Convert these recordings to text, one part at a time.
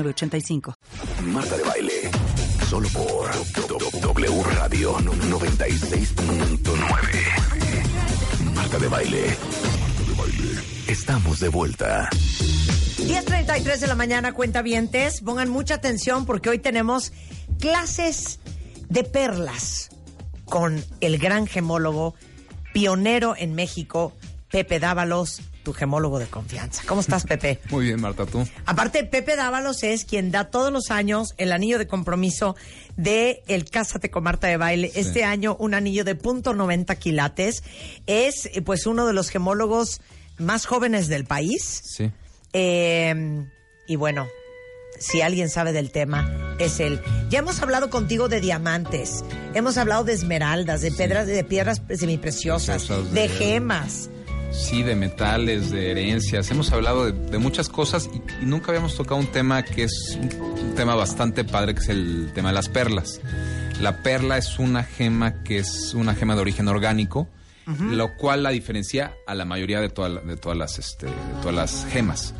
85 Marta de baile. Solo por W Radio 96.9. Marta de baile. Estamos de vuelta. 10.33 de la mañana, cuenta vientes. Pongan mucha atención porque hoy tenemos clases de perlas con el gran gemólogo, pionero en México, Pepe Dávalos, tu gemólogo de confianza. ¿Cómo estás, Pepe? Muy bien, Marta, tú. Aparte, Pepe Dávalos es quien da todos los años el anillo de compromiso de el Cásate con Marta de Baile. Este año un anillo de punto .90 quilates. Es pues uno de los gemólogos más jóvenes del país. Sí. Eh, y bueno, si alguien sabe del tema, es él. Ya hemos hablado contigo de diamantes, hemos hablado de esmeraldas, de piedras, de piedras semipreciosas, Preciosas, de de- gemas. Sí, de metales, de herencias. Hemos hablado de, de muchas cosas y, y nunca habíamos tocado un tema que es un, un tema bastante padre, que es el tema de las perlas. La perla es una gema que es una gema de origen orgánico, lo cual la diferencia a la mayoría de, toda de todas las este, de todas las gemas.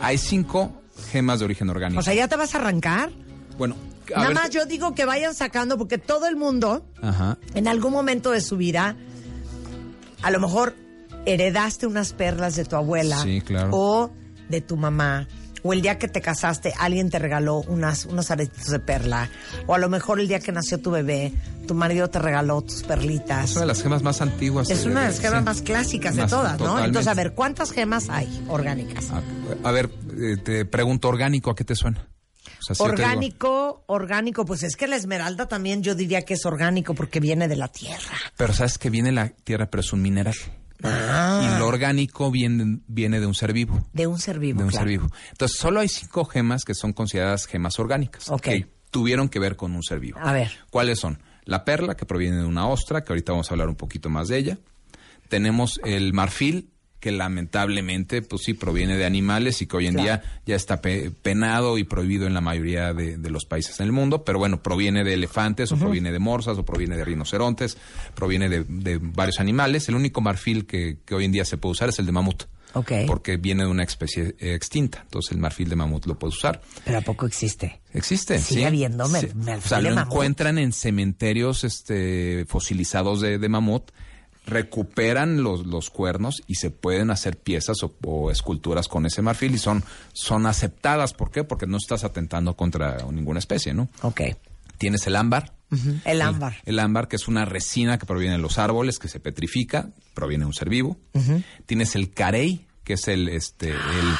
Hay cinco gemas de origen orgánico. O sea, ¿ya te vas a arrancar? bueno, a Nada ver- más yo digo que vayan sacando porque todo el mundo Ajá. en algún momento de su vida, a lo mejor heredaste unas perlas de tu abuela Sí, claro. o de tu mamá. O el día que te casaste, alguien te regaló unas, unos aretitos de perla. O a lo mejor el día que nació tu bebé, tu marido te regaló tus perlitas. Es una de las gemas más antiguas. Es eh, una de las gemas sí. más clásicas de todas, ¿no? totalmente. Entonces, a ver, ¿cuántas gemas hay orgánicas? A, a ver, eh, te pregunto, ¿orgánico a qué te suena? O sea, orgánico, orgánico, pues es que la esmeralda también yo diría que es orgánico porque viene de la tierra. pero sabes que viene la tierra, pero es un mineral. Ah. Y lo orgánico viene, viene de un ser vivo. De un ser vivo, de un claro. ser vivo. Entonces, solo hay cinco gemas que son consideradas gemas orgánicas. Ok. Que tuvieron que ver con un ser vivo. A ver. ¿Cuáles son? La perla, que proviene de una ostra, que ahorita vamos a hablar un poquito más de ella. Tenemos el marfil, que lamentablemente, pues sí, proviene de animales y que hoy en Claro. día ya está pe- penado y prohibido en la mayoría de, de los países en el mundo, pero bueno, proviene de elefantes, o proviene de morsas, o proviene de rinocerontes, proviene de, de varios animales. El único marfil que, que hoy en día se puede usar es el de mamut. Ok. Porque viene de una especie eh, extinta. Entonces el marfil de mamut lo puedes usar. Pero ¿a poco existe? Existe, Sigue sí. habiendo mer- Sí. marfil O sea, de lo mamut. encuentran en cementerios este, fosilizados de, de mamut, recuperan los, los cuernos y se pueden hacer piezas o, o esculturas con ese marfil y son, son aceptadas. ¿Por qué? Porque no estás atentando contra ninguna especie, ¿no? Ok. Tienes el ámbar. El ámbar. El, ámbar, que es una resina que proviene de los árboles, que se petrifica, proviene de un ser vivo. Tienes el carey, que es el, este, el,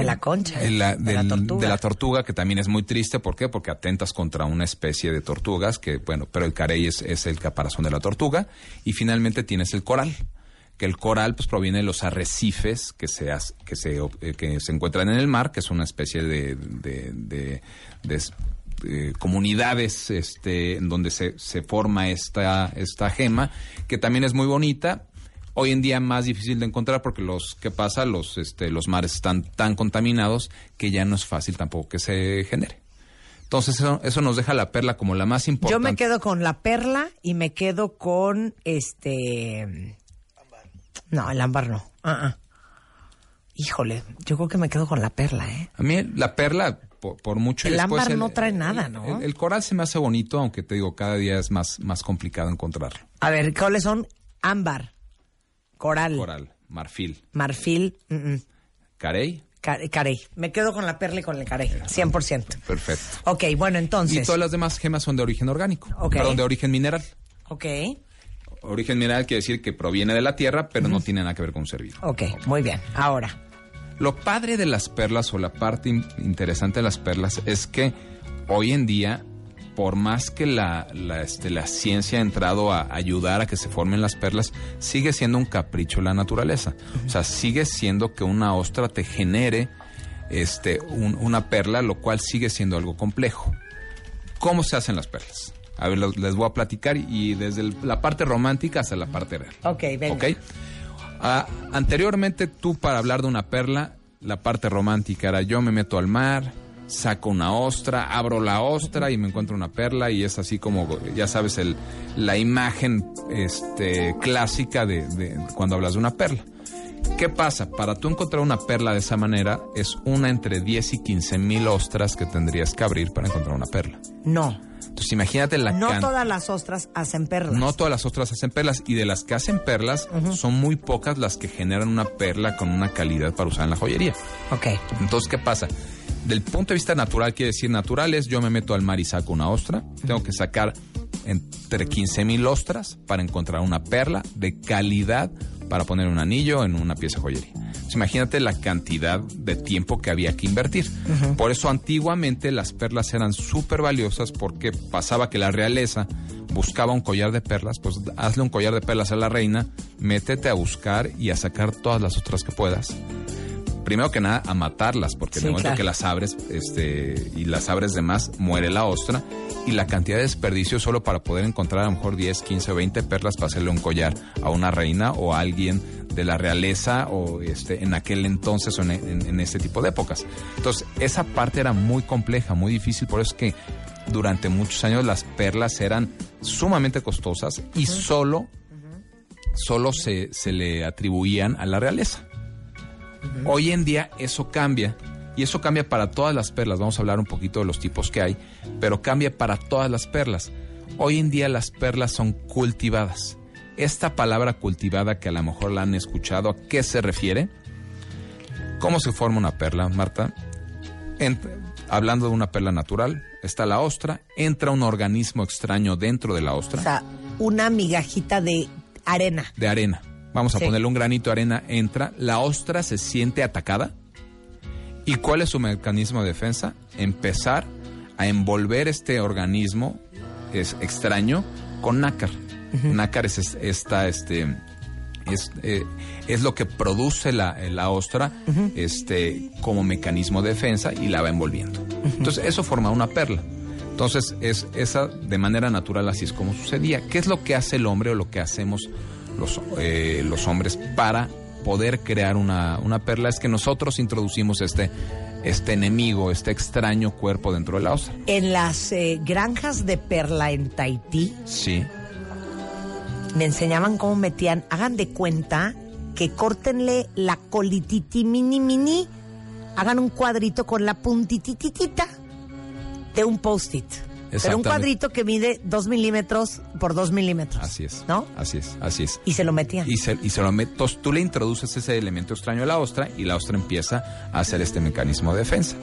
De la concha. la- de la tortuga. de la tortuga, que también es muy triste. ¿Por qué? Porque atentas contra una especie de tortugas, que bueno, pero el carey es, es el caparazón de la tortuga. Y finalmente tienes el coral, que el coral pues proviene de los arrecifes que se, que se, eh, que se encuentran en el mar, que es una especie de, de, de- eh, comunidades este, en donde se, se forma esta, esta gema, que también es muy bonita. Hoy en día más difícil de encontrar porque los ¿qué pasa? Los este los mares están tan contaminados que ya no es fácil tampoco que se genere. Entonces eso, eso nos deja la perla como la más importante. Yo me quedo con la perla y me quedo con este. No, el ámbar no. Ah, ah. Híjole, yo creo que me quedo con la perla, ¿eh? A mí la perla por, por mucho El después ámbar no trae nada, ¿no? El, el coral se me hace bonito, aunque te digo cada día es más más complicado encontrarlo. A ver, ¿cuáles son? Ámbar, coral, Coral, marfil, marfil, mm, mm, carey, ca- carey. Me quedo con la perla y con el carey, 100%. perfecto. Ok, bueno, Y entonces. todas las demás gemas son de origen orgánico, Ok. perdón, de origen mineral. Ok, Origen mineral quiere decir que proviene de la tierra, pero no tiene nada que ver con un ser vivo. ok, muy bien. Ahora, Lo padre de las perlas o la parte in- interesante de las perlas es que hoy en día, por más que la, la, este, la ciencia ha entrado a ayudar a que se formen las perlas, sigue siendo un capricho la naturaleza. O sea, sigue siendo que una ostra te genere este, un- una perla, lo cual sigue siendo algo complejo. ¿Cómo se hacen las perlas? A ver, les voy a platicar y desde el- la parte romántica hasta la parte real. Ok, venga. ¿Ok? Ah, anteriormente tú para hablar de una perla, la parte romántica era yo me meto al mar, saco una ostra, abro la ostra y me encuentro una perla y es así como, ya sabes, el, la imagen este, clásica de, de cuando hablas de una perla. ¿Qué pasa? Para tú encontrar una perla de esa manera es una entre 10 y 15 mil ostras que tendrías que abrir para encontrar una perla. No, Entonces imagínate la no can- todas las ostras hacen perlas. no todas las ostras hacen perlas y de las que hacen perlas son muy pocas las que generan una perla con una calidad para usar en la joyería. Ok. Entonces, ¿qué pasa? Del punto de vista natural, quiere decir natural es yo me meto al mar y saco una ostra. Tengo que sacar entre 15 mil ostras para encontrar una perla de calidad para poner un anillo en una pieza de joyería. Imagínate la cantidad de tiempo que había que invertir. Por eso antiguamente las perlas eran súper valiosas porque pasaba que la realeza buscaba un collar de perlas, pues hazle un collar de perlas a la reina, métete a buscar y a sacar todas las ostras que puedas primero que nada a matarlas, porque Sí, en el momento claro. que las abres, este, y las abres de más, muere la ostra, y la cantidad de desperdicio solo para poder encontrar a lo mejor 10, 15 o 20 perlas para hacerle un collar a una reina o a alguien de la realeza o este en aquel entonces o en, en- en este tipo de épocas. Entonces, esa parte era muy compleja, muy difícil, por eso es que durante muchos años las perlas eran sumamente costosas y solo, solo se, se le atribuían a la realeza. Hoy en día eso cambia. Y eso cambia para todas las perlas. Vamos a hablar un poquito de los tipos que hay, pero cambia para todas las perlas. Hoy en día las perlas son cultivadas. Esta palabra cultivada que a lo mejor la han escuchado, ¿a qué se refiere? ¿Cómo se forma una perla, Marta? En- hablando de una perla natural, está la ostra, entra un organismo extraño dentro de la ostra O sea, una migajita de arena. de arena. Vamos a Sí. ponerle un granito de arena, entra, la ostra se siente atacada. ¿Y cuál es su mecanismo de defensa? Empezar a envolver este organismo es extraño con nácar. Nácar es es- esta, este, es, eh, es lo que produce la, la ostra este, como mecanismo de defensa y la va envolviendo. Entonces, eso forma una perla. Entonces, es esa de manera natural así es como sucedía. ¿Qué es lo que hace el hombre o lo que hacemos los, eh, los hombres para poder crear una, una perla? Es que nosotros introducimos este, este enemigo, este extraño cuerpo dentro de la ostra. En las eh, granjas de perla en Tahití Sí, me enseñaban cómo metían, hagan de cuenta que córtenle la colititi mini mini, hagan un cuadrito con la puntitititita de un post-it. Pero un cuadrito que mide dos milímetros por dos milímetros. así es. ¿No? Así es, así es. Y se lo metían. Y se, y se lo met- tú le introduces ese elemento extraño a la ostra y la ostra empieza a hacer este mecanismo de defensa.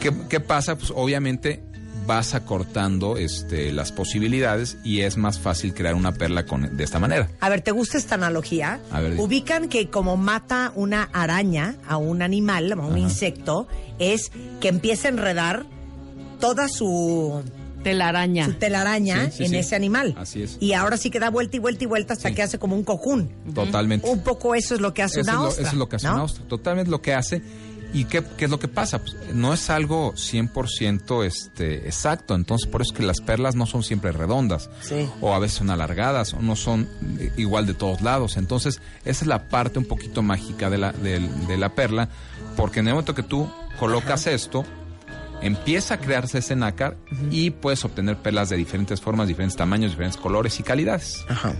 ¿Qué, qué pasa? Pues obviamente vas acortando este, las posibilidades y es más fácil crear una perla con, de esta manera. A ver, ¿te gusta esta analogía? A ver. Ubican que como mata una araña a un animal, a un Ajá. insecto, es que empieza a enredar toda su, Telaraña. su telaraña Sí, sí, en sí. ese animal. Así es. Y ahora sí que da vuelta y vuelta y vuelta hasta Sí. que hace como un cojún. Totalmente. Un poco eso es lo que hace Eso una es, lo, ostra. eso es lo que hace ¿no? una ostra. Totalmente lo que hace. ¿Y qué, qué es lo que pasa? Pues, no es algo 100% este, exacto. Entonces, por eso es que las perlas no son siempre redondas. Sí. O a veces son alargadas, o no son eh, igual de todos lados. Entonces, esa es la parte un poquito mágica de la, del- de la perla. Porque en el momento que tú colocas esto, empieza a crearse ese nácar y puedes obtener perlas de diferentes formas, diferentes tamaños, diferentes colores y calidades. Ajá.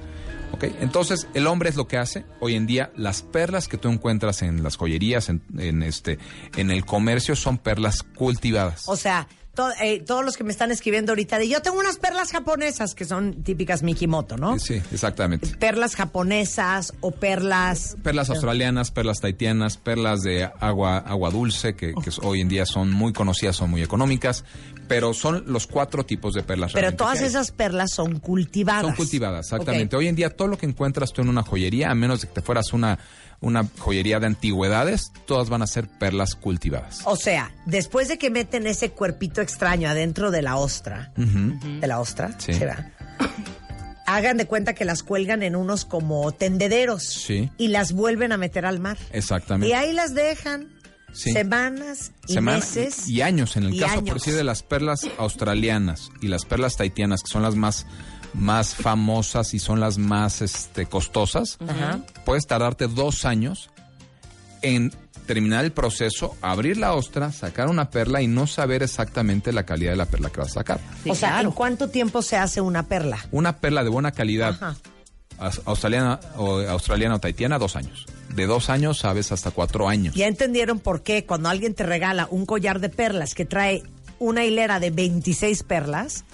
¿Ok? Entonces, el hombre es lo que hace. Hoy en día, las perlas que tú encuentras en las joyerías, en, en este, en el comercio, son perlas cultivadas. O sea, to- eh, todos los que me están escribiendo ahorita de yo tengo unas perlas japonesas que son típicas Mikimoto, ¿no? Sí, exactamente. Perlas japonesas o perlas... Perlas australianas, perlas taitianas, perlas de agua, agua dulce, que, que hoy en día son muy conocidas, son muy económicas, pero son los cuatro tipos de perlas. Pero todas esas perlas son cultivadas. Son cultivadas, exactamente. Hoy en día todo lo que encuentras tú en una joyería, a menos de que te fueras una, una joyería de antigüedades, todas van a ser perlas cultivadas. O sea, después de que meten ese cuerpito extraño adentro de la ostra, de la ostra, Sí. ¿será? Hagan de cuenta que las cuelgan en unos como tendederos Sí. y las vuelven a meter al mar. Exactamente. Y ahí las dejan Sí. semanas y Semana- meses. y años en el caso por decir de las perlas australianas y las perlas tahitianas que son las más más famosas y son las más este costosas Ajá. puedes tardarte dos años en terminar el proceso abrir la ostra sacar una perla y no saber exactamente la calidad de la perla que vas a sacar Sí, o sea, claro. ¿en cuánto tiempo se hace una perla? una perla de buena calidad Ajá. australiana o australiana o tahitiana dos años de dos años sabes hasta cuatro años Ya entendieron por qué cuando alguien te regala un collar de perlas que trae una hilera de 26 perlas,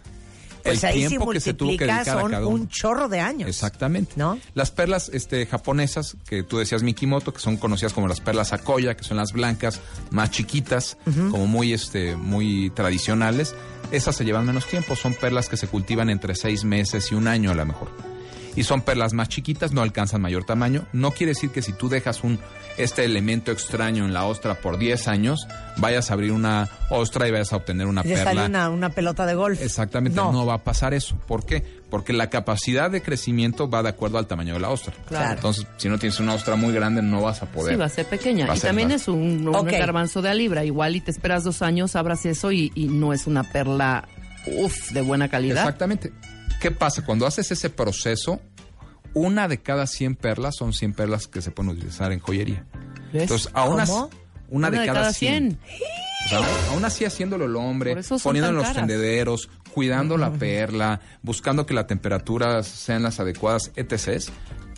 pues El ahí si tiempo que se tuvo que dedicar a son cada uno. un chorro de años. Exactamente. ¿No? Las perlas este, japonesas, que tú decías Mikimoto, que son conocidas como las perlas Akoya, que son las blancas, más chiquitas, como muy, este, muy tradicionales, esas se llevan menos tiempo. Son perlas que se cultivan entre seis meses y un año a lo mejor. Y son perlas más chiquitas, no alcanzan mayor tamaño. No quiere decir que si tú dejas un este elemento extraño en la ostra por 10 años, vayas a abrir una ostra y vayas a obtener una Y perla. sale una, una pelota de golf. Exactamente, No. no. va a pasar eso. ¿Por qué? Porque la capacidad de crecimiento va de acuerdo al tamaño de la ostra. Claro. Entonces, si no tienes una ostra muy grande, no vas a poder. Sí, va a ser pequeña. A y ser también más. es un, un Ok. garbanzo de a libra. Igual y te esperas dos años, abras eso y, y no es una perla, uff, de buena calidad. Exactamente. ¿Qué pasa? Cuando haces ese proceso, una de cada 100 perlas son 100 perlas que se pueden utilizar en joyería. ¿Ves? Entonces, aún así, ¿Cómo? una, de, cada 100. O sea, aún- aún así haciéndolo el hombre, poniendo en los caras. tendederos, cuidando la perla, buscando que la temperatura sean las adecuadas, etc.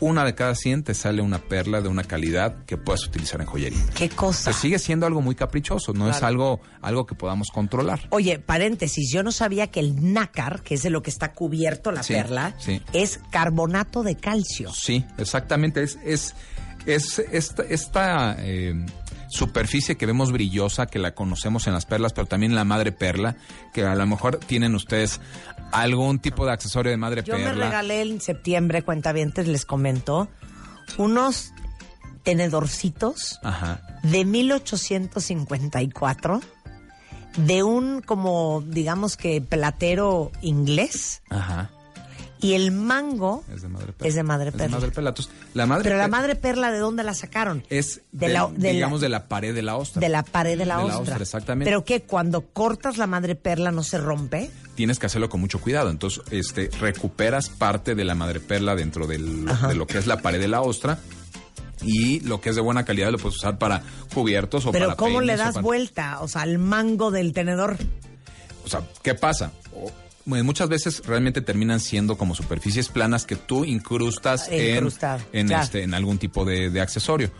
Una de cada 100 te sale una perla de una calidad que puedes utilizar en joyería. ¿Qué cosa? Pues sigue siendo algo muy caprichoso, no es algo, algo que podamos controlar. Oye, paréntesis, yo no sabía que el nácar, que es de lo que está cubierto la Sí, perla, sí. es carbonato de calcio. Sí, exactamente. Es, es, es esta, esta, eh, superficie que vemos brillosa, que la conocemos en las perlas, pero también la madre perla, que a lo mejor tienen ustedes algún tipo de accesorio de madre Yo me perla. regalé en septiembre, cuentavientes, les comento, unos tenedorcitos Ajá. de 1854 de un como digamos que platero inglés Ajá. y el mango Es de madre perla. Es de madre Es perla. madre perla. Entonces, la madre pero la per- madre perla de dónde la sacaron es de de, la- de la- digamos de la pared de la ostra. de la pared de la De ostra. la ostra, exactamente. pero que cuando cortas la madre perla no se rompe tienes que hacerlo con mucho cuidado. Entonces, este, recuperas parte de la madre perla dentro del- de lo que es la pared de la ostra. Y lo que es de buena calidad lo puedes usar para cubiertos o pero para cómo le o das para- vuelta o sea al mango del tenedor O sea, ¿qué pasa? Muchas veces realmente terminan siendo como superficies planas que tú incrustas en, Incrustado, en, claro. este, en algún tipo de, de accesorio.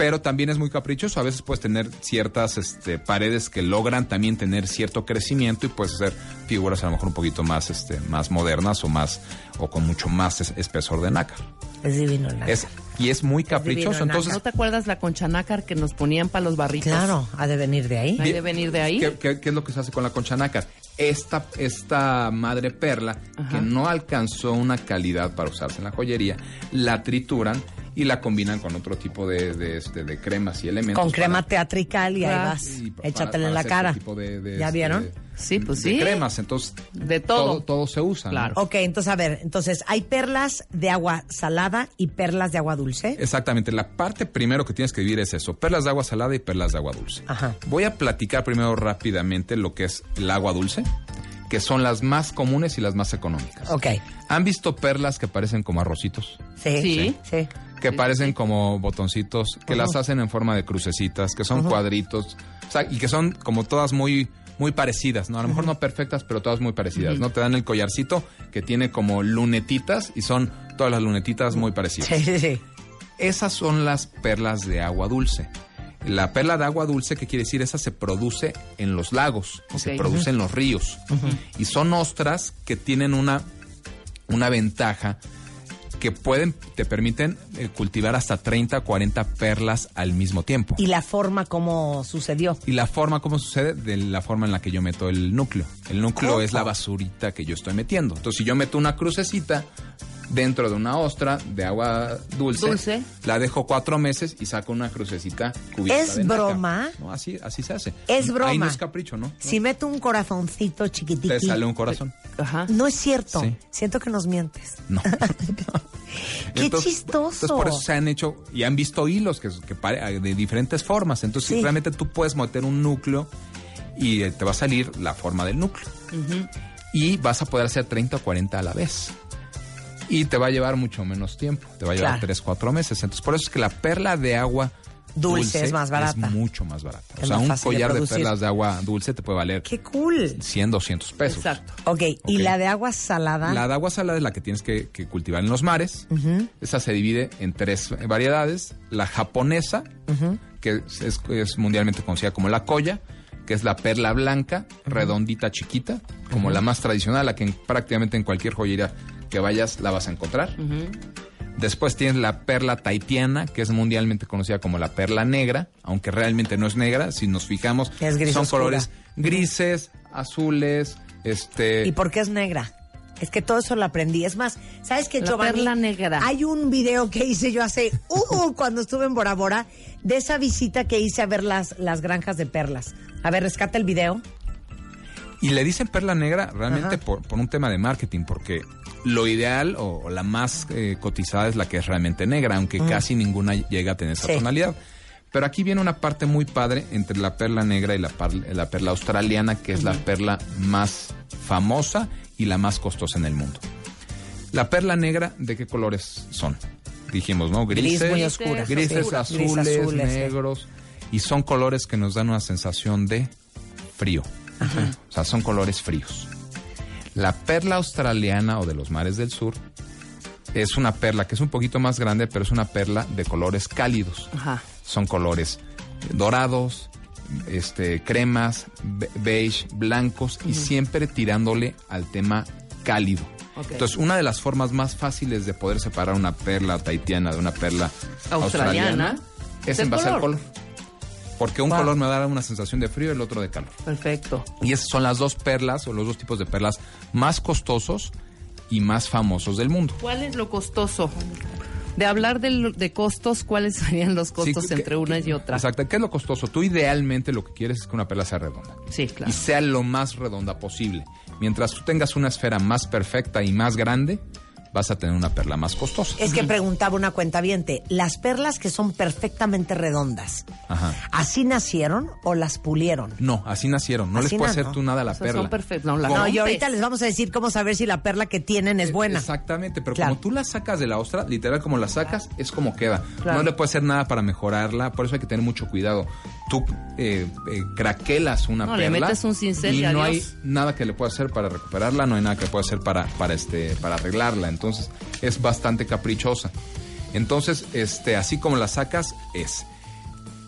Pero también es muy caprichoso. A veces puedes tener ciertas este, paredes que logran también tener cierto crecimiento y puedes hacer figuras a lo mejor un poquito más, este, más modernas o más o con mucho más es- espesor de nácar. es divino el nácar. Es, y es muy caprichoso. Entonces, ¿No te acuerdas la concha nácar que nos ponían para los barritos? claro ha de venir de ahí Hay de venir de ahí. ¿Qué, qué, qué es lo que se hace con la concha nácar? Esta, esta madre perla, Ajá. que no alcanzó una calidad para usarse en la joyería, la trituran y la combinan con otro tipo de, de, este, de cremas y elementos. con crema para- teatrical y ahí vas y échatela para- en la hacer cara ese tipo de- de, ya este, vieron Sí, pues de sí. cremas, entonces De todo. todo, todo se usa. ¿no? Claro. Ok, entonces a ver, entonces hay perlas de agua salada y perlas de agua dulce. Exactamente, la parte primero que tienes que vivir es eso, perlas de agua salada y perlas de agua dulce. Ajá. Voy a platicar primero rápidamente lo que es el agua dulce, que son las más comunes y las más económicas. Ok. ¿Han visto perlas que parecen como arrocitos? Sí. Sí. Sí. Que Sí, parecen sí. como botoncitos, que las hacen en forma de crucecitas, que son cuadritos, o sea, y que son como todas muy muy parecidas, ¿no? A lo mejor no perfectas, pero todas muy parecidas, ¿no? Te dan el collarcito que tiene como lunetitas y son todas las lunetitas muy parecidas. Sí, sí, sí. Esas son las perlas de agua dulce. La perla de agua dulce, ¿qué quiere decir? Esa se produce en los lagos se produce en los ríos. Y son ostras que tienen una, una ventaja que pueden, te permiten eh, cultivar hasta 30, 40 perlas al mismo tiempo. Y la forma como sucedió. Y la forma, ¿cómo sucede? De la forma en la que yo meto el núcleo. El núcleo ¿Cómo? es la basurita que yo estoy metiendo. Entonces, si yo meto una crucecita dentro de una ostra de agua dulce, Dulce. la dejo cuatro meses y saco una crucecita cubierta ¿Es de broma? No, así, así se hace. Es broma. Ahí no es capricho, ¿no? Si meto un corazoncito chiquitiqui. Te sale un corazón. Ajá. No es cierto. Sí. Siento que nos mientes. No. ¡Qué chistoso! Entonces, por eso se han hecho y han visto hilos que, que pare- de diferentes formas. Entonces, Sí. realmente tú puedes meter un núcleo y eh, te va a salir la forma del núcleo. Y vas a poder hacer 30 o 40 a la vez. Y te va a llevar mucho menos tiempo. Te va a llevar Claro. 3, 4 meses. Entonces, por eso es que la perla de agua Dulce es más barata. Es mucho más barata. Es o sea, un de collar de, perlas de agua dulce te puede valer ¡Qué cool! 100, 200 pesos. Exacto. Ok, y Ok. la de agua salada. La de agua salada es la que tienes que, que cultivar en los mares. Esa se divide en tres variedades. La japonesa, que es, es- es mundialmente conocida como la koya, que es la perla blanca, redondita, chiquita, como la más tradicional, la que en- prácticamente en cualquier joyería que vayas la vas a encontrar. Después tienes la perla taitiana, que es mundialmente conocida como la perla negra, aunque realmente no es negra, si nos fijamos, Es gris son oscura. colores grises, azules, este... ¿Y por qué es negra? Es que todo eso lo aprendí. Es más, ¿sabes qué, La Giovanni? perla negra. Hay un video que hice yo hace, uh, cuando estuve en Bora Bora, de esa visita que hice a ver las, las granjas de perlas. A ver, rescata el video. Y le dicen perla negra realmente por, por un tema de marketing, porque lo ideal o, o la más eh, cotizada es la que es realmente negra, aunque casi ninguna llega a tener esa Mm. Sí. tonalidad. Pero aquí viene una parte muy padre entre la perla negra y la, la perla australiana, que es la perla más famosa y la más costosa en el mundo. La perla negra, ¿de qué colores son? Dijimos, ¿no? Gris Grises, muy oscura. grises, azules, Gris azules, sí. negros. Y son colores que nos dan una sensación de frío. O sea, son colores fríos. La perla australiana o de los mares del sur es una perla que es un poquito más grande, pero es una perla de colores cálidos. Ajá. Son colores dorados, este, cremas, be- beige, blancos y siempre tirándole al tema cálido. Ok. Entonces, una de las formas más fáciles de poder separar una perla taitiana de una perla australiana, Australiana es en base al color. Porque un Wow. color me va a dar una sensación de frío y el otro de calor. Perfecto. Y esas son las dos perlas o los dos tipos de perlas más costosos y más famosos del mundo. ¿Cuál es lo costoso? De hablar de costos, ¿cuáles serían los costos Sí, que- entre una y otra? Exacto. ¿Qué es lo costoso? Tú idealmente lo que quieres es que una perla sea redonda. Sí, claro. Y sea lo más redonda posible. Mientras tú tengas una esfera más perfecta y más grande, vas a tener una perla más costosa. Es que preguntaba una cuenta las perlas que son perfectamente redondas, Ajá. ¿así nacieron o las pulieron? No, así nacieron. No Así les puedes na- hacer no. tú nada a la O sea, perla. son perfectas. No, y ahorita les vamos a decir cómo saber si la perla que tienen es buena. Exactamente, pero Claro. como tú la sacas de la ostra, literal como la sacas, es como queda. Claro. No le puedes hacer nada para mejorarla, por eso hay que tener mucho cuidado. Tú eh, eh, craquelas una No, le perla metes un cincel y no adiós. hay nada que le pueda hacer para recuperarla, no hay nada que pueda hacer para, para, este, para arreglarla. Entonces es bastante caprichosa. Entonces, este, así como la sacas, es.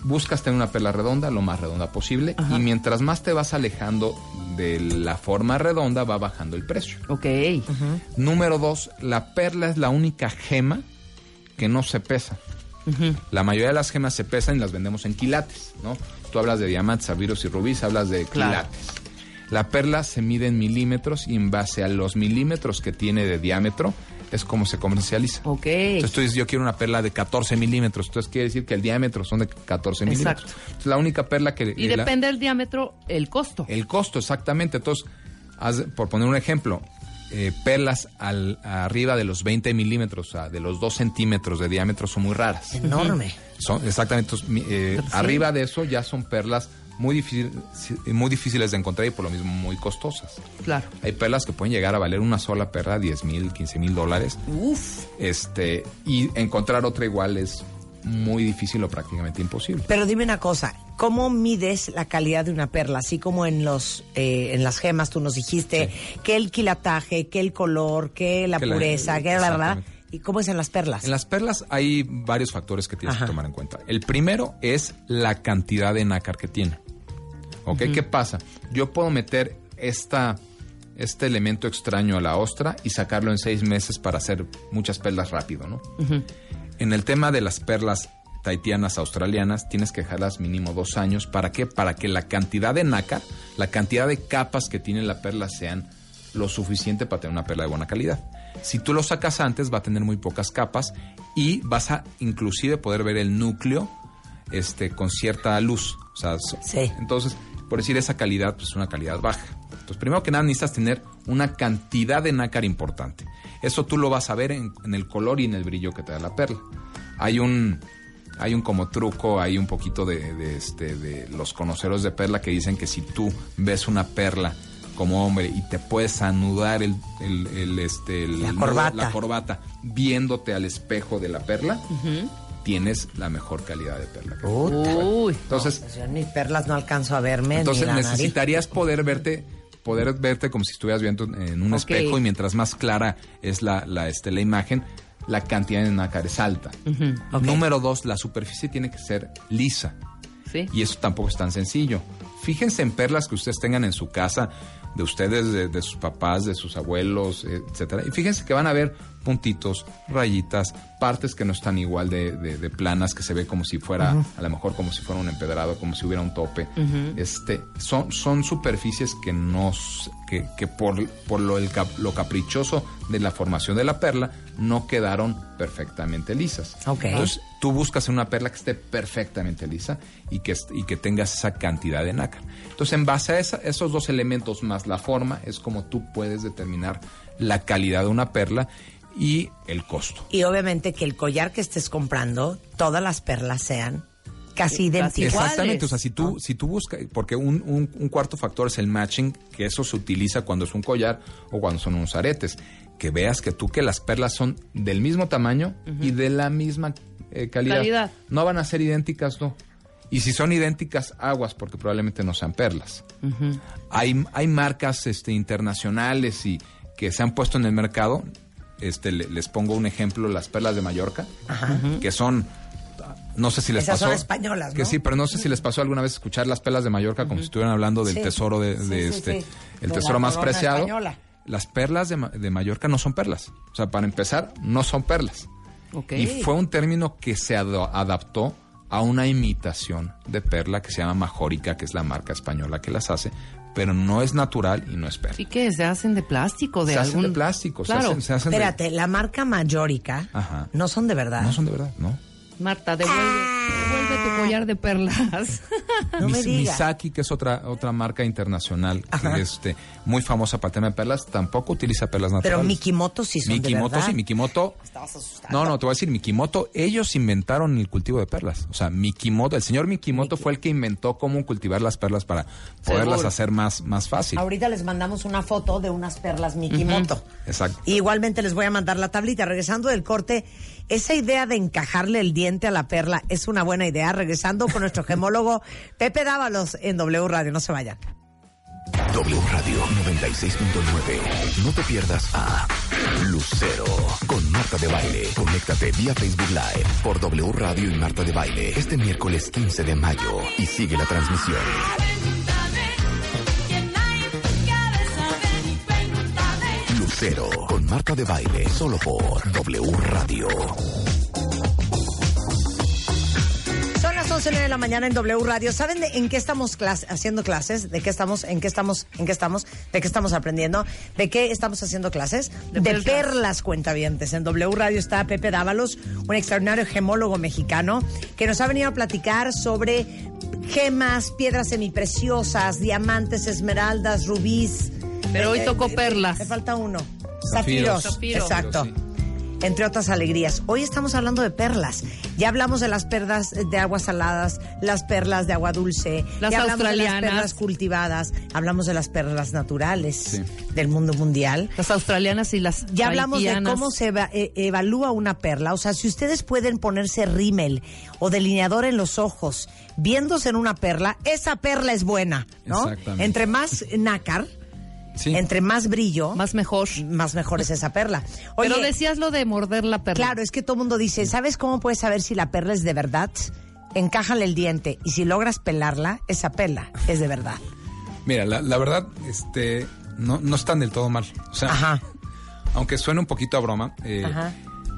Buscas tener una perla redonda, lo más redonda posible, y mientras más te vas alejando de la forma redonda, va bajando el precio. Ok. Número dos, la perla es la única gema que no se pesa. La mayoría de las gemas se pesan y las vendemos en quilates, ¿no? Tú hablas de diamantes, zafiros y rubíes, hablas de Claro. quilates. La perla se mide en milímetros y en base a los milímetros que tiene de diámetro es como se comercializa. Ok. Entonces tú dices, yo quiero una perla de 14 milímetros. Entonces quiere decir que el diámetro son de 14 milímetros. Exacto. Entonces, la única perla que... y la- depende del diámetro, el costo. el costo, exactamente. Entonces, haz- por poner un ejemplo, eh, perlas al, arriba de los 20 milímetros, o sea, de los 2 centímetros de diámetro son muy raras. Enorme. Son, exactamente. entonces, eh, Sí. Arriba de eso ya son perlas muy, difícil- muy difíciles de encontrar y por lo mismo muy costosas. Claro. Hay perlas que pueden llegar a valer una sola perla 10 mil, 15 mil dólares. Uf. Este, y encontrar otra igual es muy difícil o prácticamente imposible. Pero dime una cosa, ¿cómo mides la calidad de una perla? Así como en los eh, en las gemas tú nos dijiste que el quilataje, que el color, que la Que la- pureza, que la verdad. ¿Y cómo es en las perlas? En las perlas hay varios factores que tienes Ajá. que tomar en cuenta. El primero es la cantidad de nácar que tiene. ¿Ok? ¿Qué pasa? Yo puedo meter esta, este elemento extraño a la ostra y sacarlo en seis meses para hacer muchas perlas rápido, ¿no? En el tema de las perlas taitianas australianas, tienes que dejarlas mínimo dos años. ¿Para qué? Para que la cantidad de nácar, la cantidad de capas que tiene la perla sean lo suficiente para tener una perla de buena calidad. Si tú lo sacas antes, va a tener muy pocas capas y vas a inclusive poder ver el núcleo este, con cierta luz. O sea, Sí. Entonces, por decir esa calidad, pues es una calidad baja. Entonces, primero que nada, necesitas tener una cantidad de nácar importante. Eso tú lo vas a ver en, en el color y en el brillo que te da la perla. Hay un hay un como truco, hay un poquito de, de, este, de los conoceros de perla que dicen que si tú ves una perla como hombre y te puedes anudar el, el, el, este, el- La corbata. la corbata viéndote al espejo de la perla, tienes la mejor calidad de perla. que- Uy. Entonces, Pues yo en mis perlas no alcanzo a verme. entonces ni la nariz. necesitarías poder verte poder verte como si estuvieras viendo en un espejo y mientras más clara es la, la, este, la imagen, la cantidad de nácar es alta. Número dos, la superficie tiene que ser lisa. Sí. Y eso tampoco es tan sencillo. Fíjense en perlas que ustedes tengan en su casa, de ustedes, de, de sus papás, de sus abuelos, etcétera. Y fíjense que van a ver puntitos, rayitas, partes que no están igual de, de- de planas, que se ve como si fuera, a lo mejor como si fuera un empedrado, como si hubiera un tope. Este, son, son superficies que nos, que, que por, por lo, el cap- lo caprichoso de la formación de la perla, no quedaron perfectamente lisas. Ok. Entonces, tú buscas una perla que esté perfectamente lisa y que, y que tengas esa cantidad de nácar. Entonces, en base a esa- esos dos elementos más la forma, es como tú puedes determinar la calidad de una perla y el costo. Y obviamente que el collar que estés comprando, todas las perlas sean casi idénticas. Exactamente, o sea, si tú, si tú buscas, porque un, un- un cuarto factor es el matching, que eso se utiliza cuando es un collar o cuando son unos aretes. Que veas que tú que las perlas son del mismo tamaño y de la misma eh, calidad. Calidad. No van a ser idénticas, no. Y si son idénticas, aguas, porque probablemente no sean perlas. hay, hay marcas este, internacionales y que se han puesto en el mercado. Este, le- les pongo un ejemplo, las perlas de Mallorca, que son no sé si les Esas pasó. son españolas, Que ¿no? sí, pero no sé si les pasó alguna vez escuchar las perlas de Mallorca como si estuvieran hablando del Sí. tesoro de, Sí, de sí, este, sí. el De tesoro más preciado. española. Las perlas de, de Mallorca no son perlas. O sea, para empezar, no son perlas. Y fue un término que se adaptó a una imitación de perla que se llama majórica, que es la marca española que las hace, pero no es natural y no es perla. ¿Y qué? ¿Se hacen de plástico? De se algún... hacen de plástico, se Claro. hacen, se hacen de- Espérate, la marca Mayórica Ajá. no son de verdad. No son de verdad, ¿no? Marta, devuelve, devuelve tu collar de perlas. No me Mis-. Misaki, que es otra otra marca internacional, Ajá. que es este, muy famosa para el tema de perlas, tampoco utiliza perlas naturales. Pero Mikimoto sí son Mikimoto sí, Mikimoto. No, no, te voy a decir, Mikimoto, ellos inventaron el cultivo de perlas. O sea, Mikimoto, el señor Mikimoto fue el que inventó cómo cultivar las perlas para poderlas Seguro. hacer más, más fácil. Ahorita les mandamos una foto de unas perlas Mikimoto. Exacto. Y igualmente les voy a mandar la tablita. Regresando del corte, esa idea de encajarle el diente a la perla es una buena idea. Regresando con nuestro gemólogo Pepe Dávalos en W Radio. No se vayan. W Radio 96.9. No te pierdas a Lucero con Marta de Baile. Conéctate vía Facebook Live por W Radio y Marta de Baile este miércoles 15 de mayo y sigue la transmisión. Lucero con Marta de Baile solo por W Radio. Son las 11 de la mañana en W Radio. ¿Saben de en qué estamos haciendo clases? ¿De qué estamos, en qué estamos, en qué estamos, de qué estamos aprendiendo? ¿De qué estamos haciendo clases? De De, perlas. perlas cuentavientes. En W Radio está Pepe Dávalos, un extraordinario gemólogo mexicano, que nos ha venido a platicar sobre gemas, piedras semipreciosas, diamantes, esmeraldas, rubíes. Pero hoy Eh, tocó eh, perlas. Me falta uno. Zafiros. Zafiros. Zafiro. Exacto Sí. entre otras alegrías. Hoy estamos hablando de perlas. Ya hablamos de las perlas de agua saladas, las perlas de agua dulce, Las ya hablamos de australianas. las perlas cultivadas, hablamos de las perlas naturales Sí. del mundo mundial. Las australianas y las Ya hablamos de cómo se eva- e- evalúa una perla. O sea, si ustedes pueden ponerse rímel o delineador en los ojos viéndose en una perla, esa perla es buena, ¿no? Exactamente. Entre más nácar, Sí. entre más brillo, Más mejor. más mejor es esa perla. Oye, Pero decías lo de morder la perla. Claro, es que todo el mundo dice, ¿sabes cómo puedes saber si la perla es de verdad? Encájale el diente y si logras pelarla, esa pela es de verdad. Mira, la, la verdad, este, no, no están del todo mal. O sea, Ajá. aunque suene un poquito a broma, eh, Ajá.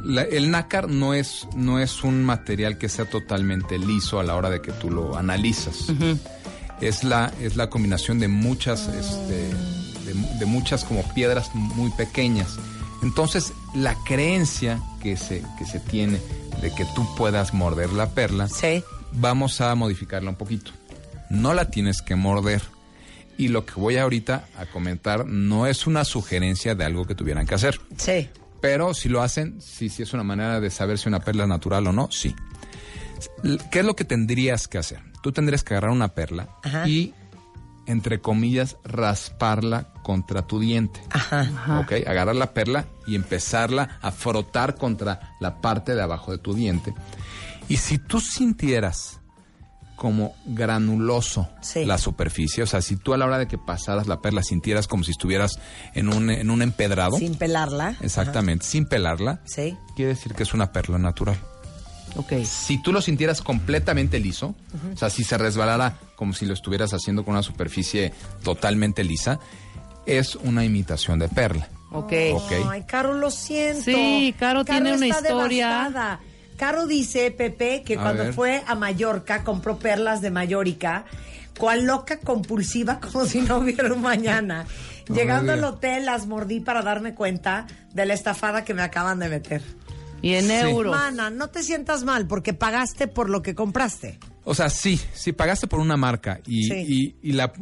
la- el nácar no es, no es un material que sea totalmente liso a la hora de que tú lo analizas. es, la, es la combinación de muchas, este, de, de muchas como piedras muy pequeñas. Entonces, la creencia que se, que se tiene de que tú puedas morder la perla, Sí. vamos a modificarla un poquito. No la tienes que morder. Y lo que voy ahorita a comentar no es una sugerencia de algo que tuvieran que hacer. Sí. Pero si lo hacen, sí, sí es una manera de saber si una perla es natural o no, sí. ¿Qué es lo que tendrías que hacer? Tú tendrías que agarrar una perla Ajá. y, entre comillas, rasparla contra tu diente. Ajá. ¿Ok? Agarrar la perla y empezarla a frotar contra la parte de abajo de tu diente. Y si tú sintieras como granuloso Sí. la superficie, o sea, si tú a la hora de que pasaras la perla sintieras como si estuvieras en un, en un empedrado, Sin pelarla. exactamente, sin pelarla. Sí. quiere decir que es una perla natural. Ok. Si tú lo sintieras completamente liso, o sea, si se resbalara como si lo estuvieras haciendo con una superficie totalmente lisa, es una imitación de perla. Ok. Ok. Ay, Caro, lo siento. Sí, Caro tiene una está historia. devastada. Caro dice, Pepe, que A cuando ver. fue a Mallorca compró perlas de Mallorca, cual loca compulsiva como si no hubiera un mañana. No Llegando al hotel las mordí para darme cuenta de la estafada que me acaban de meter. Y en Sí. euros. Mana, no te sientas mal porque pagaste por lo que compraste. O sea, sí, si pagaste por una marca y, Sí. y, y la,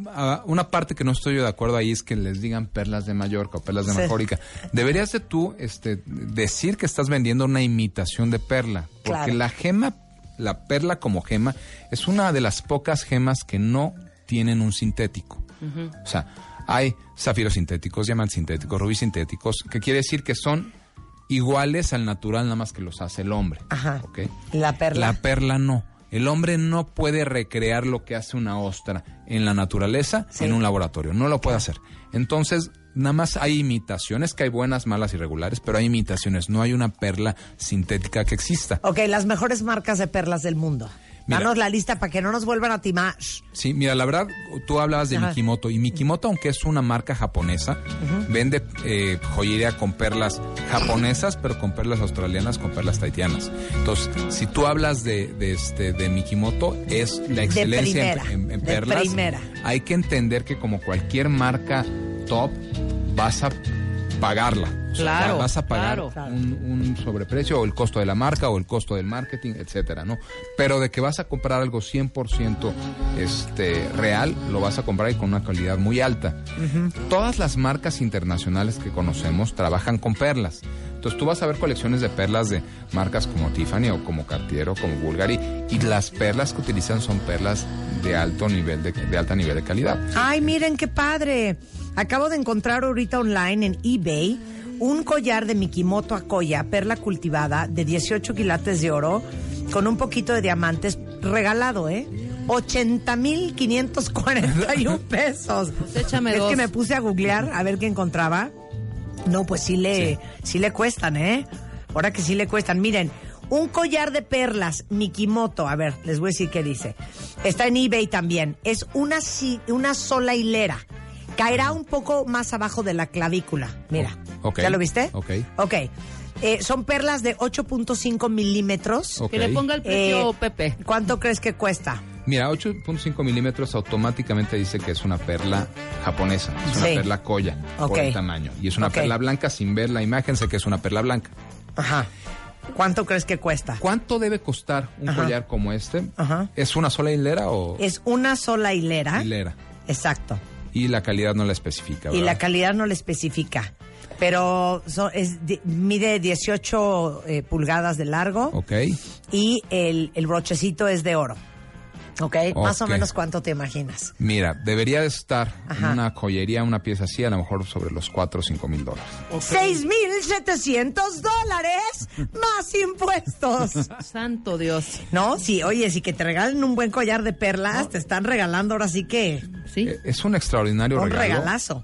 una parte que no estoy yo de acuerdo ahí es que les digan perlas de Mallorca o perlas de Sí. Majorica. Deberías de tú este, decir que estás vendiendo una imitación de perla. Porque Claro. la gema, la perla como gema, es una de las pocas gemas que no tienen un sintético. O sea, hay zafiros sintéticos, diamantes sintéticos, rubíes sintéticos, que quiere decir que son iguales al natural, nada más que los hace el hombre. Ajá. ¿ok? La perla. La perla no. El hombre no puede recrear lo que hace una ostra en la naturaleza Sí. en un laboratorio. No lo puede hacer. Entonces, nada más hay imitaciones, que hay buenas, malas y regulares, pero hay imitaciones. No hay una perla sintética que exista. Ok, las mejores marcas de perlas del mundo. Mira. Danos la lista para que no nos vuelvan a timar. Sí, mira, la verdad, tú hablabas de Ajá. Mikimoto. Y Mikimoto, aunque es una marca japonesa, vende eh, joyería con perlas japonesas, pero con perlas australianas, con perlas taitianas. Entonces, si tú hablas de, de, este, de Mikimoto, es la excelencia en- primera, en, en de perlas. primera. Hay que entender que como cualquier marca top, vas a pagarla. O sea, Claro, vas a pagar claro. un, un sobreprecio o el costo de la marca o el costo del marketing, etcétera, ¿no? Pero de que vas a comprar algo 100% este, real, lo vas a comprar y con una calidad muy alta. Todas las marcas internacionales que conocemos trabajan con perlas. Entonces tú vas a ver colecciones de perlas de marcas como Tiffany o como Cartier o como Bulgari y las perlas que utilizan son perlas de alto nivel de, de alta nivel de calidad. Ay, miren qué padre. Acabo de encontrar ahorita online en eBay un collar de Mikimoto Akoya, perla cultivada de 18 quilates de oro con un poquito de diamantes regalado, ¿eh? 80 mil 541 pesos. Pues échame es dos. que me puse a googlear a ver qué encontraba. No, pues sí le, sí. le cuestan, ¿eh? Ahora que sí le cuestan. Miren, un collar de perlas Mikimoto. A ver, les voy a decir qué dice. Está en eBay también. Es una, si- una sola hilera. Caerá un poco más abajo de la clavícula. Mira. ¿Ya lo viste? Ok. Ok. Eh, son perlas de 8.5 milímetros. Ok. Que le ponga el precio Eh, Pepe. ¿Cuánto crees que cuesta? Mira, 8.5 milímetros automáticamente dice que es una perla japonesa, es una Sí. perla koya Ok. por el tamaño. Y es una perla blanca sin ver la imagen, sé que es una perla blanca. Ajá. ¿Cuánto crees que cuesta? ¿Cuánto debe costar un Ajá. collar como este? Ajá. ¿Es una sola hilera o Es una sola hilera. hilera? Exacto. Y la calidad no la especifica, Y ¿verdad? la calidad no le especifica. Pero so- es mide 18 eh, pulgadas de largo Ok. y el, el brochecito es de oro. ¿Ok? Más o menos cuánto te imaginas. Mira, debería de estar Ajá. una joyería, una pieza así, a lo mejor sobre los 4 o 5 mil dólares. 6,700 dólares más impuestos. Santo Dios. No, sí, oye, si que te regalen un buen collar de perlas, te están regalando ahora sí que Sí. Eh, Es un extraordinario un regalo. regalazo.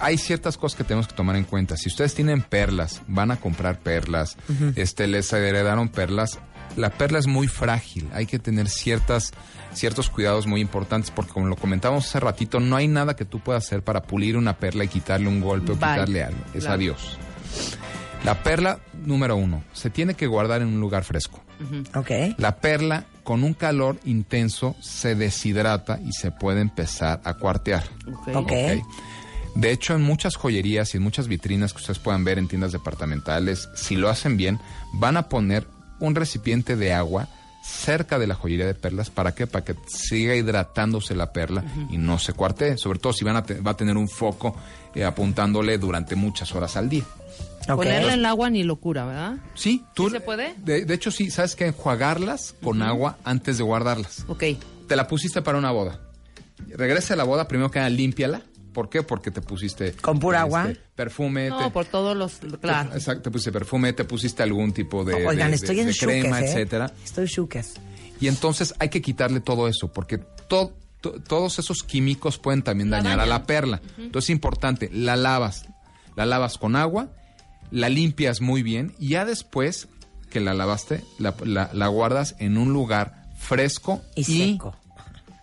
hay ciertas cosas que tenemos que tomar en cuenta. Si ustedes tienen perlas, van a comprar perlas, este, les heredaron perlas, la perla es muy frágil. Hay que tener ciertas, ciertos cuidados muy importantes porque como lo comentábamos hace ratito, no hay nada que tú puedas hacer para pulir una perla y quitarle un golpe o quitarle algo. Es Claro. adiós. La perla, número uno, se tiene que guardar en un lugar fresco. Ok. La perla, con un calor intenso, se deshidrata y se puede empezar a cuartear. Ok. Ok. Ok. De hecho, en muchas joyerías y en muchas vitrinas que ustedes puedan ver en tiendas departamentales, si lo hacen bien, van a poner un recipiente de agua cerca de la joyería de perlas. ¿Para qué? Para que siga hidratándose la perla y no se cuartee. Sobre todo si van a te- va a tener un foco eh, apuntándole durante muchas horas al día. Ok. Ponerla en el agua ni locura, ¿verdad? Sí, tú. se puede? De, de hecho, sí, sabes que enjuagarlas con agua antes de guardarlas. Ok. Te la pusiste para una boda. Regresa a la boda, primero que nada, límpiala. ¿Por qué? Porque te pusiste. ¿Con pura agua? Perfume. No, te, por todos los... Claro. Exacto, te pusiste perfume, te pusiste algún tipo de. Oigan, de- estoy de- en de crema, ¿eh? etcétera. Estoy shuques. Y entonces hay que quitarle todo eso, porque to- to- todos esos químicos pueden también dañar a la perla. Entonces es importante, la lavas, la lavas con agua, la limpias muy bien y ya después que la lavaste, la, la- la guardas en un lugar fresco Y seco.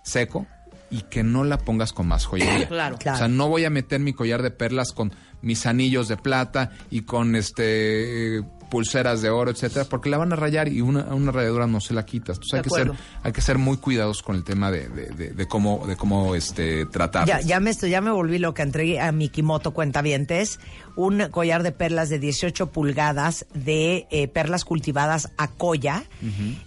seco y que no la pongas con más joyería. Claro. Claro. O sea, no voy a meter mi collar de perlas con mis anillos de plata y con este eh, pulseras de oro, etcétera, porque la van a rayar y una, una rayadura no se la quitas. Entonces hay que ser, acuerdo. hay que ser muy cuidadosos con el tema de, de- de- de cómo, de cómo este tratar. Ya, ya me estoy, ya me volví loca. Entregué a mi Kimoto Cuentavientes un collar de perlas de 18 pulgadas de eh, perlas cultivadas a colla,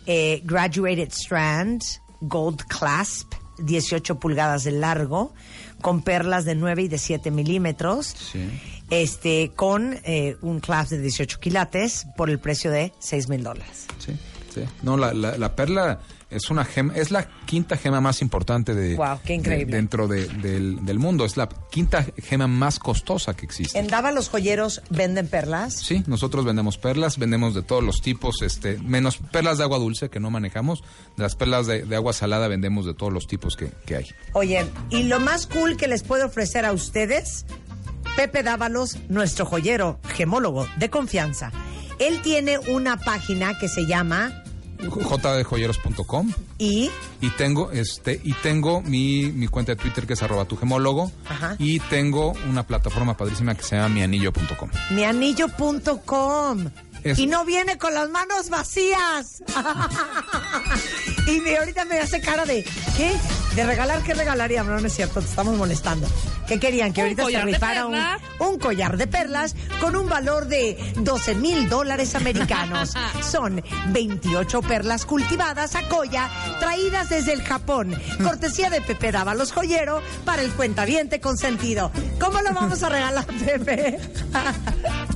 eh, graduated strand, gold clasp, 18 pulgadas de largo, con perlas de 9 y de 7 milímetros. Sí. Este, con eh, un clasp de 18 quilates por el precio de 6 mil dólares. Sí, sí. No, la, la- la perla es una gema, es la quinta gema más importante de, Guau, qué increíble. de- dentro de- del, del mundo. Es la quinta gema más costosa que existe. ¿En Dava los joyeros venden perlas? Sí, nosotros vendemos perlas, vendemos de todos los tipos, este, menos perlas de agua dulce que no manejamos. De las perlas de, de agua salada vendemos de todos los tipos que, que hay. Oye, y lo más cool que les puede ofrecer a ustedes, Pepe Dávalos, nuestro joyero, gemólogo de confianza. Él tiene una página que se llama jdjoyeros.com y y tengo este y tengo mi, mi cuenta de Twitter que es arroba tu gemólogo Ajá. y tengo una plataforma padrísima que se llama mianillo.com. mianillo.com. Es- Y no viene con las manos vacías. y me- ahorita me hace cara de, ¿qué? ¿De regalar qué regalaría? No, no es cierto, te estamos molestando. ¿Qué querían? Que ahorita se rifara un, collar de perlas con un valor de 12 mil dólares americanos. Son 28 perlas cultivadas a colla, traídas desde el Japón. Cortesía de Pepe Dávalos Joyero para el cuentaviente consentido. ¿Cómo lo vamos a regalar, Pepe?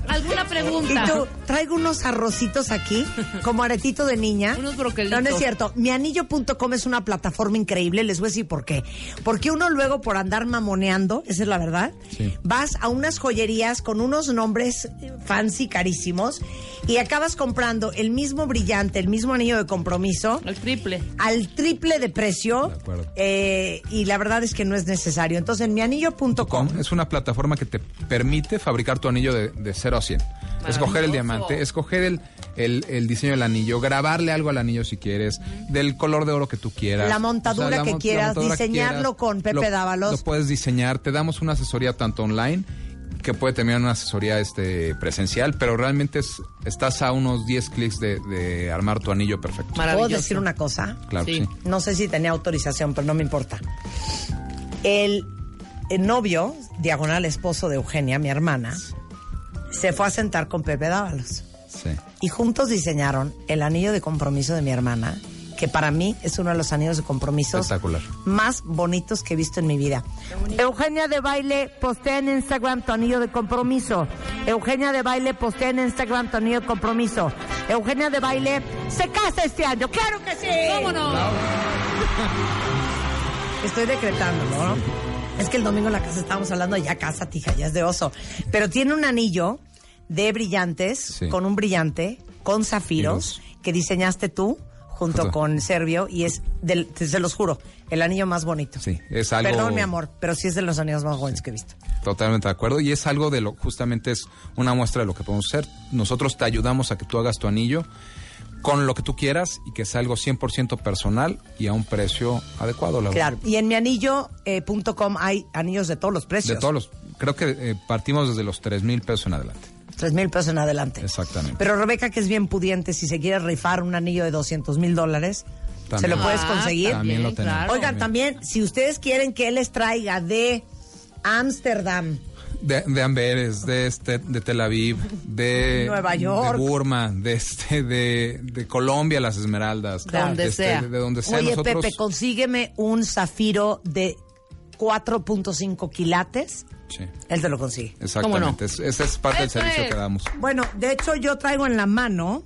¿Alguna Y pregunta? tú, traigo unos arrocitos aquí, como aretito de niña. Unos broquelitos. No, no es cierto. Mianillo.com es una plataforma increíble. Les voy a decir por qué. Porque uno luego, por andar mamoneando, esa es la verdad, Sí. vas a unas joyerías con unos nombres fancy, carísimos, y acabas comprando el mismo brillante, el mismo anillo de compromiso, El triple. al triple de precio. De acuerdo. eh, y la verdad es que no es necesario. Entonces, en mianillo.com. Com es una plataforma que te permite fabricar tu anillo de, de 0 a 100. Escoger el diamante, escoger el, el, el diseño del anillo, grabarle algo al anillo si quieres, del color de oro que tú quieras. La montadura la que mon- quieras, montadura que diseñarlo con Pepe lo, Dávalos. Lo puedes diseñar, te damos una asesoría tanto online que puede terminar en una asesoría este presencial, pero realmente es, estás a unos 10 clics de, de armar tu anillo perfecto. ¿Puedo decir una cosa? Claro que Sí. sí. No sé si tenía autorización, pero no me importa. El, el novio, diagonal esposo de Eugenia, mi hermana, se fue a sentar con Pepe Dávalos. Sí. Y juntos diseñaron el anillo de compromiso de mi hermana, que para mí es uno de los anillos de compromiso más bonitos que he visto en mi vida. Eugenia de Baile postea en Instagram tu anillo de compromiso. Eugenia de Baile postea en Instagram tu anillo de compromiso. Eugenia de Baile se casa este año. ¡Claro que sí! ¿Cómo no? Estoy decretando, ¿no? Es que el domingo en la casa estábamos hablando de ya casa, tija, ya es de oso. Pero tiene un anillo de brillantes, Sí. con un brillante, con zafiros, Zafiros. que diseñaste tú junto con Servio y es, del, se los juro, el anillo más bonito. Sí, es algo... Perdón, mi amor, pero sí es de los anillos más bonitos que he visto. Totalmente de acuerdo. Y es algo de lo, justamente es una muestra de lo que podemos hacer. Nosotros te ayudamos a que tú hagas tu anillo con lo que tú quieras y que sea algo 100% personal y a un precio adecuado. La Claro, y en mianillo.com hay anillos de todos los precios. De todos los, creo que eh, partimos desde los 3 mil pesos en adelante. Tres mil pesos en adelante. Exactamente. Pero Rebeca, que es bien pudiente, si se quiere rifar un anillo de 200 mil dólares, se lo puedes Ah, conseguir. También lo tenemos. claro. Oigan, también, si ustedes quieren que él les traiga de Ámsterdam, De, de Amberes, de este, de Tel Aviv, de Nueva York. de Burma, de este, de, de Colombia, las Esmeraldas, De donde este, sea. de, de donde sea. oye, Nosotros- Pepe, consígueme un zafiro de 4.5 quilates Sí, Él te lo consigue. exactamente. Es- ese es parte del servicio es. que damos. Bueno, de hecho yo traigo en la mano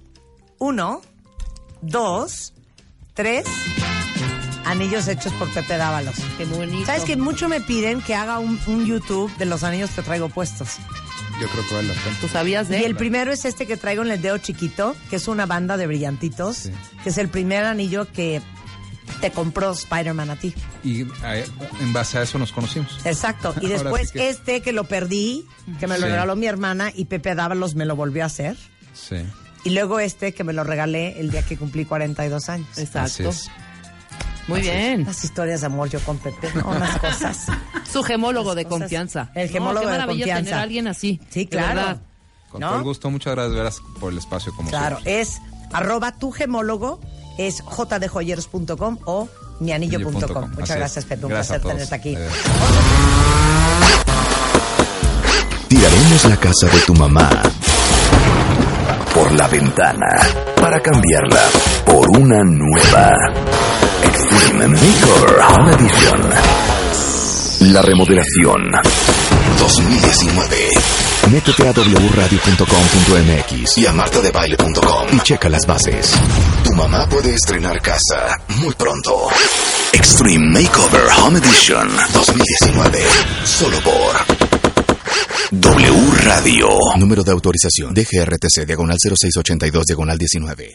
uno, dos, tres anillos hechos por Pepe Dávalos. Qué bonito. ¿Sabes que mucho me piden que haga un, un YouTube de los anillos que traigo puestos? Yo creo que vale la pena. ¿Tú sabías de Y el primero es este que traigo en el dedo chiquito, que es una banda de brillantitos, Sí. que es el primer anillo que te compró Spider-Man a ti. Y en base a eso nos conocimos. Exacto. Y después sí que- este que lo perdí, que me lo Sí. regaló mi hermana y Pepe Dávalos me lo volvió a hacer. Sí. Y luego este que me lo regalé el día que cumplí 42 años. Así Exacto. es. Muy bien. Las historias de amor yo con Pepe, ¿no? unas cosas. Su gemólogo de cosas- confianza. el No, gemólogo qué de maravilla confianza. tener a alguien así. Sí, claro. Con ¿No? todo el gusto, muchas gracias veras por el espacio como Claro, siempre. es arroba tu gemólogo, es jdjoyeros.com o mianillo.com. Anillo.com, Muchas así gracias, Pepe. Un Gracias placer tenerte aquí. Adiós. Tiraremos la casa de tu mamá por la ventana para cambiarla por una nueva. Extreme Makeover Home Edition. La remodelación 2019. Métete a wradio.com.mx y a martadebaile.com y checa las bases. Mamá puede estrenar casa muy pronto. Extreme Makeover Home Edition 2019. Solo por W Radio. Número de autorización. DGRTC, diagonal 0682, diagonal 19.